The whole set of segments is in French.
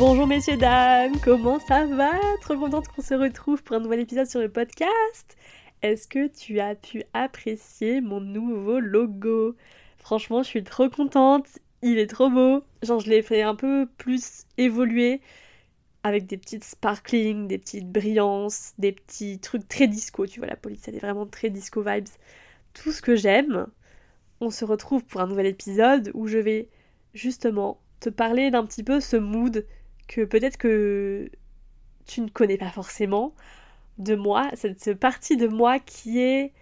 Bonjour messieurs, dames, comment ça va? Trop contente qu'on se retrouve pour un nouvel épisode sur le podcast. Est-ce que tu as pu apprécier mon nouveau logo? Franchement, je suis trop contente, il est trop beau. Genre, je l'ai fait un peu plus évoluer avec des petites sparkling, des petites brillances, des petits trucs très disco, tu vois, la police, elle est vraiment très disco vibes. Tout ce que j'aime. On se retrouve pour un nouvel épisode où je vais justement te parler d'un petit peu ce mood que peut-être que tu ne connais pas forcément de moi, cette partie de moi qui est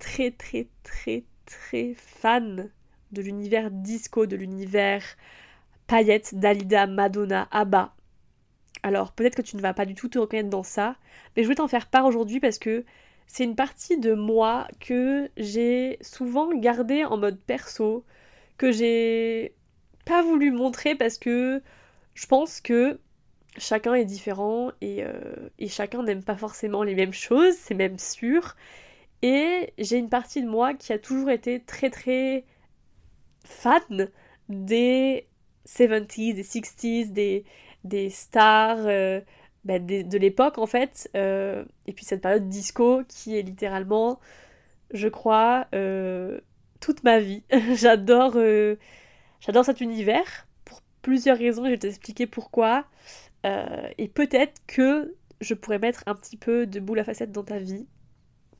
très très très très fan de l'univers disco, de l'univers paillettes, Dalida, Madonna, Abba. Alors peut-être que tu ne vas pas du tout te reconnaître dans ça, mais je vais t'en faire part aujourd'hui parce que c'est une partie de moi que j'ai souvent gardée en mode perso, que j'ai pas voulu montrer parce que je pense que chacun est différent euh, et, chacun n'aime pas forcément les mêmes choses, c'est même sûr. Et j'ai une partie de moi qui a toujours été très très fan des 70s, des 60s, des, des stars euh, bah, de l'époque en fait. Euh, et puis cette période disco qui est littéralement, je crois, toute ma vie. j'adore, j'adore cet univers plusieurs raisons, je vais t'expliquer pourquoi. Euh, et peut-être que je pourrais mettre un petit peu de boule à facettes dans ta vie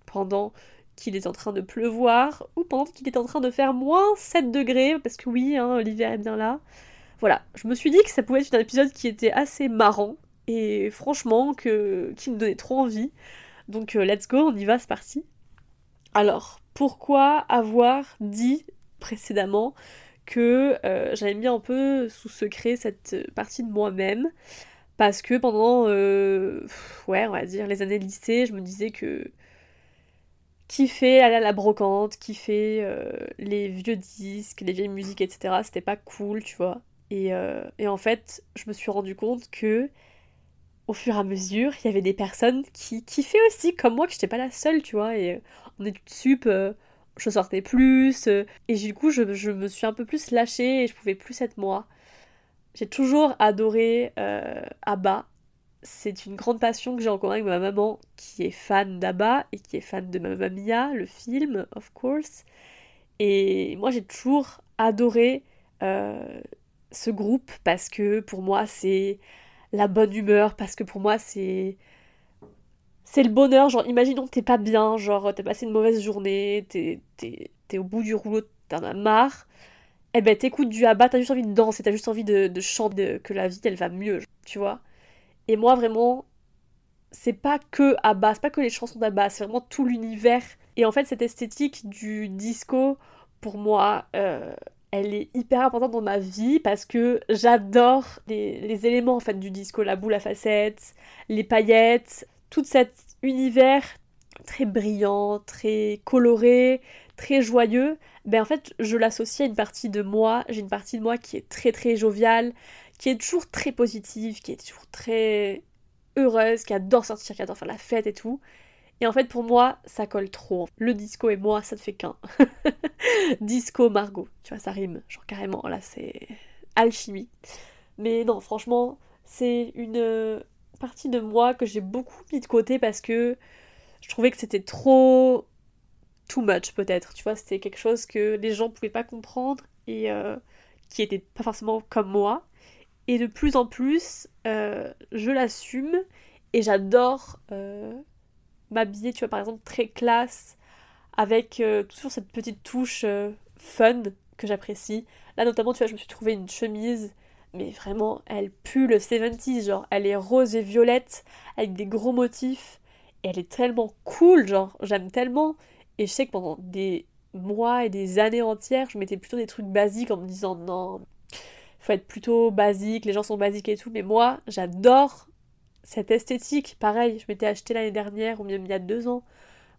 pendant qu'il est en train de pleuvoir ou pendant qu'il est en train de faire moins 7 degrés, parce que oui, hein, l'hiver est bien là. Voilà, je me suis dit que ça pouvait être un épisode qui était assez marrant et franchement que, qui me donnait trop envie. Donc euh, let's go, on y va, c'est parti. Alors, pourquoi avoir dit précédemment que euh, j'avais mis un peu sous secret cette partie de moi-même parce que pendant euh, les années de lycée je me disais que kiffer aller à la brocante kiffer euh, les vieux disques les vieilles musiques etc c'était pas cool tu vois. Et, en fait je me suis rendu compte que au fur et à mesure il y avait des personnes qui kiffaient aussi comme moi que j'étais pas la seule tu vois. Et on est sup je sortais plus, euh, et du coup je, me suis un peu plus lâchée et je pouvais plus être moi. J'ai toujours adoré euh, Abba. C'est une grande passion que j'ai encore avec ma maman qui est fan d'Abba et qui est fan de Mamma Mia, le film, of course. Et moi j'ai toujours adoré euh, ce groupe parce que pour moi c'est la bonne humeur, parce que pour moi c'est c'est le bonheur, genre imaginons que t'es pas bien, genre t'as passé une mauvaise journée, t'es, au bout du rouleau, t'en as marre, eh ben t'écoutes du Abba, t'as juste envie de danser, t'as juste envie de, chanter, que la vie elle va mieux, tu vois. Et moi vraiment, c'est pas que Abba, c'est pas que les chansons d'Abba, c'est vraiment tout l'univers. Et en fait cette esthétique du disco, pour moi, euh, elle est hyper importante dans ma vie parce que j'adore les, les, éléments en fait du disco, la boule à facettes, les paillettes, tout cet univers très brillant, très coloré, très joyeux, ben en fait je l'associe à une partie de moi, j'ai une partie de moi qui est très très joviale, qui est toujours très positive, qui est toujours très heureuse, qui adore sortir, qui adore faire la fête et tout. Et en fait pour moi ça colle trop. Le disco et moi ça ne fait qu'un. disco Margot, tu vois ça rime, genre carrément là c'est alchimie. Mais non franchement c'est une partie de moi que j'ai beaucoup mis de côté parce que je trouvais que c'était trop too much peut-être, tu vois, c'était quelque chose que les gens pouvaient pas comprendre et euh, qui était pas forcément comme moi. Et de plus en plus, euh, je l'assume et j'adore euh, m'habiller, tu vois, par exemple, très classe, avec toujours cette petite touche fun que j'apprécie. Là, notamment, tu vois, je me suis trouvé une chemise mais vraiment, elle pue le 70s, genre, elle est rose et violette, avec des gros motifs, et elle est tellement cool, genre, j'aime tellement, et je sais que pendant des mois et des années entières, je mettais plutôt des trucs basiques en me disant, non, faut être plutôt basique, les gens sont basiques et tout, mais moi, j'adore cette esthétique, pareil, je m'étais acheté l'année dernière, ou même il y a deux ans,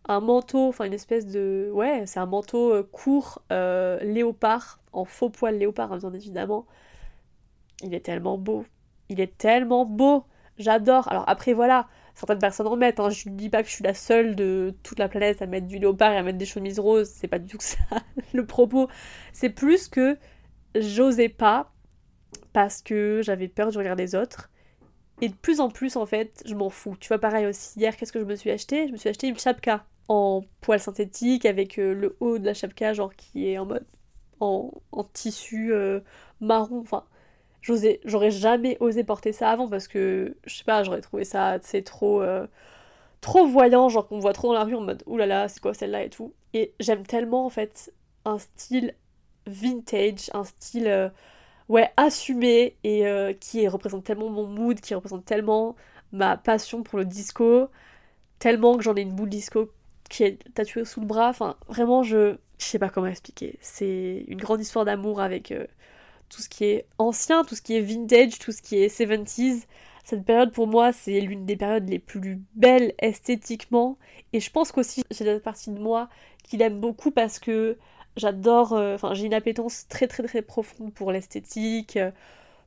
un manteau, enfin une espèce de... Ouais, c'est un manteau euh, court, euh, léopard, en faux poil léopard, hein, bien évidemment, il est tellement beau. Il est tellement beau. J'adore. Alors après, voilà, certaines personnes en mettent. Hein. Je ne dis pas que je suis la seule de toute la planète à mettre du léopard et à mettre des chemises roses. C'est pas du tout ça le propos. C'est plus que j'osais pas parce que j'avais peur du regard des autres. Et de plus en plus, en fait, je m'en fous. Tu vois, pareil aussi, hier, qu'est-ce que je me suis acheté? Je me suis acheté une chapka en poil synthétique avec euh, le haut de la chapka, genre qui est en mode en, tissu euh, marron. Enfin, j'aurais jamais osé porter ça avant parce que, je sais pas, j'aurais trouvé ça, c'est trop, euh, trop voyant, genre qu'on voit trop dans la rue en mode oulala, c'est quoi celle-là et tout. Et j'aime tellement, en fait, un style vintage, un style ouais, assumé et euh, qui représente tellement mon mood, qui représente tellement ma passion pour le disco, tellement que j'en ai une boule disco qui est tatouée sous le bras. Enfin, vraiment, je, je sais pas comment expliquer. C'est une grande histoire d'amour avec euh, tout ce qui est ancien, tout ce qui est vintage, tout ce qui est 70s. Cette période pour moi, c'est l'une des périodes les plus belles esthétiquement. Et je pense qu'aussi, j'ai cette partie de moi qui l'aime beaucoup parce que J'adore, euh, enfin j'ai une appétence très très très profonde pour l'esthétique, euh,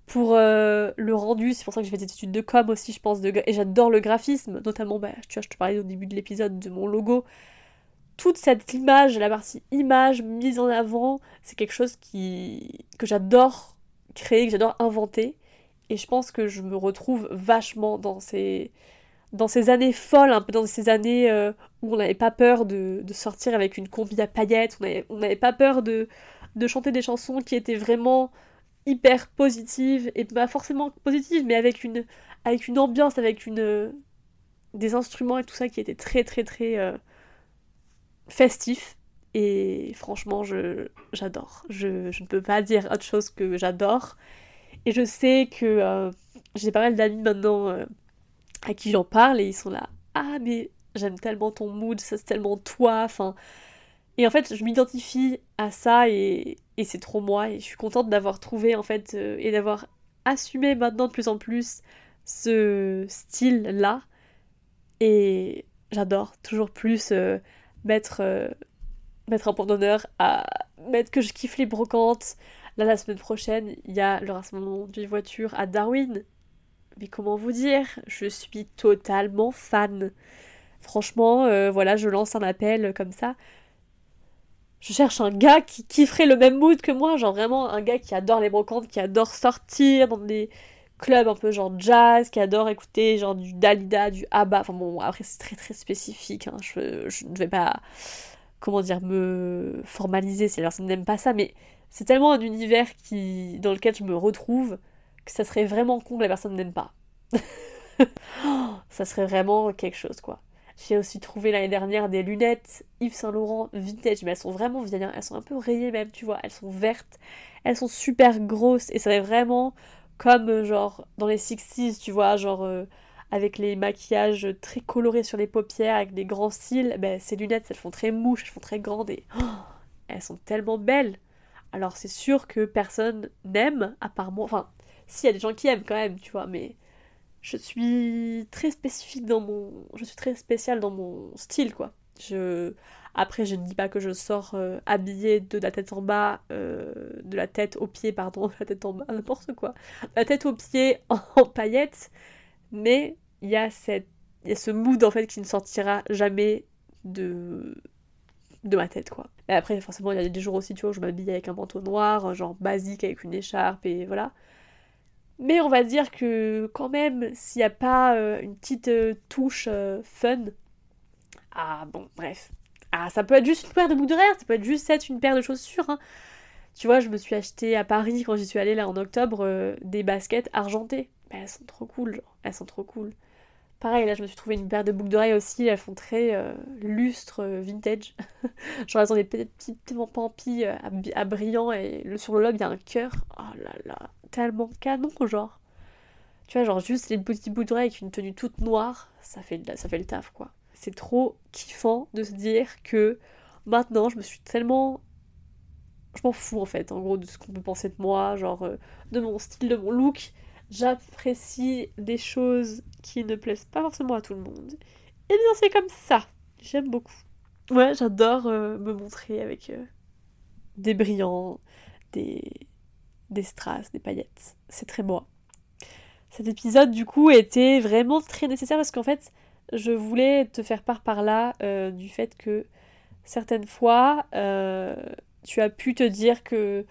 pour euh, le rendu, c'est pour ça que j'ai fait des études de com aussi, je pense, de, et j'adore le graphisme, notamment, bah, tu vois, je te parlais au début de l'épisode de mon logo. Toute cette image, la partie image mise en avant, c'est quelque chose qui, que j'adore créer, que j'adore inventer, et je pense que je me retrouve vachement dans ces, dans ces années folles, un peu dans ces années euh, où on n'avait pas peur de, sortir avec une combi à paillettes, on n'avait pas peur de, chanter des chansons qui étaient vraiment hyper positives, et pas forcément positives, mais avec une, avec une ambiance, avec une, des instruments et tout ça qui étaient très très très euh, festifs. Et franchement, j'adore. Je, je, ne peux pas dire autre chose que j'adore. Et je sais que euh, j'ai pas mal d'amis maintenant à qui j'en parle et ils sont là ah mais j'aime tellement ton mood ça c'est tellement toi enfin et en fait je m'identifie à ça et, et c'est trop moi et je suis contente d'avoir trouvé en fait euh, et d'avoir assumé maintenant de plus en plus ce style là et j'adore toujours plus euh, mettre euh, mettre un point d'honneur à mettre que je kiffe les brocantes là la semaine prochaine il y a le rassemblement d'une voiture à Darwin mais comment vous dire, je suis totalement fan. Franchement, euh, voilà, je lance un appel comme ça. Je cherche un gars qui kifferait le même mood que moi, genre vraiment un gars qui adore les brocantes, qui adore sortir dans des clubs un peu genre jazz, qui adore écouter genre du Dalida, du ABBA. Enfin bon, après c'est très très spécifique, hein. je, ne vais pas, comment dire, me formaliser si la personne n'aime pas ça, mais c'est tellement un univers qui, dans lequel je me retrouve que ça serait vraiment con que la personne n'aime pas. ça serait vraiment quelque chose, quoi. J'ai aussi trouvé l'année dernière des lunettes Yves Saint Laurent vintage, mais elles sont vraiment vieilles, hein. elles sont un peu rayées même, tu vois, elles sont vertes, elles sont super grosses, et ça serait vraiment comme euh, genre dans les 60s, tu vois, genre euh, avec les maquillages très colorés sur les paupières, avec des grands cils, ben, ces lunettes elles font très mouches, elles font très grandes et elles sont tellement belles. Alors c'est sûr que personne n'aime, à part moi, enfin si, il y a des gens qui aiment quand même, tu vois, mais je suis très spécifique dans mon. Je suis très spéciale dans mon style, quoi. Après, je ne dis pas que je sors euh, habillée de la tête en bas, euh, de la tête aux pieds, pardon, de la tête en bas, n'importe quoi. La tête aux pieds en, paillettes, mais il y a cette. Y a ce mood en fait qui ne sortira jamais de de ma tête quoi. Et après forcément il y a des jours aussi tu vois où je m'habille avec un manteau noir, genre basique avec une écharpe et voilà. Mais on va dire que quand même, s'il n'y a pas euh, une petite touche fun, ah bon, bref. Ah, ça peut être juste une paire de boucles ça peut être juste être une paire de chaussures. Hein. Tu vois, je me suis acheté à Paris quand j'y suis allée là en octobre des baskets argentées. Elles sont trop cool, genre. Elles sont trop cool. Pareil, là, je me suis trouvé une paire de boucles d'oreilles aussi. Elles font très lustre, vintage. genre, elles ont des petits, pampis à, à brillant et sur le lobe, il y a un cœur. Oh là là tellement canon, genre. Tu vois, genre juste les petits bouts avec une tenue toute noire, ça fait, ça fait le taf, quoi. C'est trop kiffant de se dire que maintenant, je me suis tellement... Je m'en fous, en fait, en gros, de ce qu'on peut penser de moi, genre, euh, de mon style, de mon look. J'apprécie des choses qui ne plaisent pas forcément à tout le monde. Et bien, c'est comme ça. J'aime beaucoup. Ouais, j'adore euh, me montrer avec euh, des brillants, des, des strass, des paillettes. C'est très moi. Cet épisode, du coup, était vraiment très nécessaire parce qu'en fait, je voulais te faire part par là euh, du fait que certaines fois, euh, tu as pu te dire que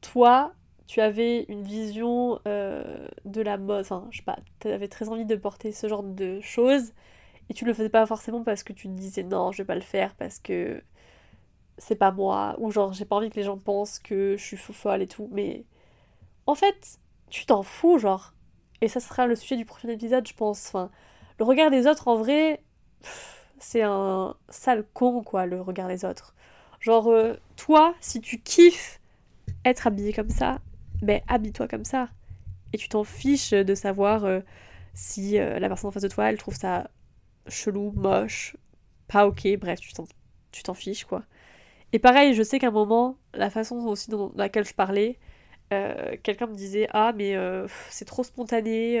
toi, tu avais une vision euh, de la mode, enfin, je sais pas, tu avais très envie de porter ce genre de choses et tu le faisais pas forcément parce que tu te disais non, je vais pas le faire parce que c'est pas moi, ou genre j'ai pas envie que les gens pensent que je suis fou folle et tout, mais en fait, tu t'en fous, genre. Et ça sera le sujet du prochain épisode, je pense. Enfin, le regard des autres, en vrai, c'est un sale con, quoi, le regard des autres. Genre, euh, toi, si tu kiffes être habillé comme ça, ben habille-toi comme ça. Et tu t'en fiches de savoir euh, si euh, la personne en face de toi, elle trouve ça chelou, moche, pas ok, bref, tu t'en fiches, quoi. Et pareil, je sais qu'à un moment, la façon aussi dans laquelle je parlais, quelqu'un me disait Ah, mais c'est trop spontané,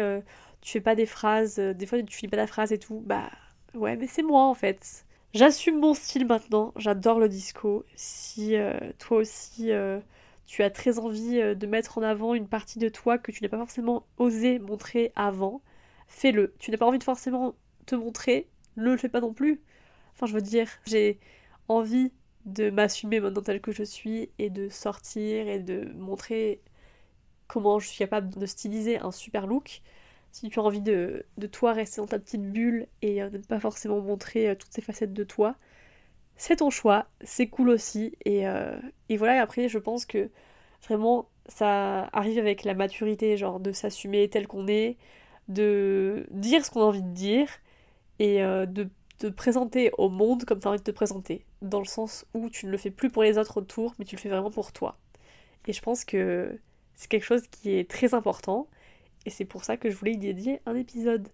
tu fais pas des phrases, des fois tu finis pas la phrase et tout. Bah ouais, mais c'est moi en fait. J'assume mon style maintenant, j'adore le disco. Si toi aussi tu as très envie de mettre en avant une partie de toi que tu n'as pas forcément osé montrer avant, fais-le. Tu n'as pas envie de forcément te montrer, ne le fais pas non plus. Enfin, je veux dire, j'ai envie de m'assumer maintenant telle que je suis et de sortir et de montrer comment je suis capable de styliser un super look. Si tu as envie de, de toi rester dans ta petite bulle et euh, de ne pas forcément montrer euh, toutes ces facettes de toi, c'est ton choix, c'est cool aussi. Et, euh, et voilà, et après je pense que vraiment ça arrive avec la maturité, genre de s'assumer tel qu'on est, de dire ce qu'on a envie de dire et de te présenter au monde comme tu as envie de te présenter, dans le sens où tu ne le fais plus pour les autres autour, mais tu le fais vraiment pour toi. Et je pense que c'est quelque chose qui est très important, et c'est pour ça que je voulais y dédier un épisode.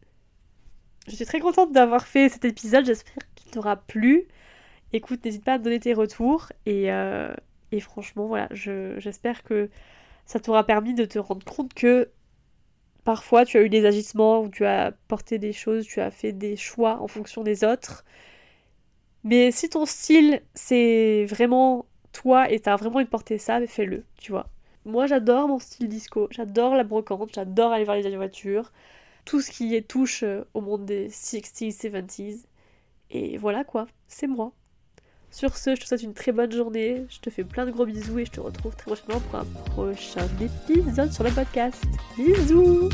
Je suis très contente d'avoir fait cet épisode, j'espère qu'il t'aura plu. Écoute, n'hésite pas à donner tes retours, et, euh, franchement, voilà, j'espère que ça t'aura permis de te rendre compte que Parfois, tu as eu des agissements où tu as porté des choses, tu as fait des choix en fonction des autres. Mais si ton style, c'est vraiment toi et t'as vraiment de porter ça, fais-le, tu vois. Moi, j'adore mon style disco, j'adore la brocante, j'adore aller voir les voitures, tout ce qui est touche euh, au monde des 60s, 70s. Et voilà quoi, c'est moi. Sur ce, je te souhaite une très bonne journée, je te fais plein de gros bisous et je te retrouve très prochainement pour un prochain épisode sur le podcast. Bisous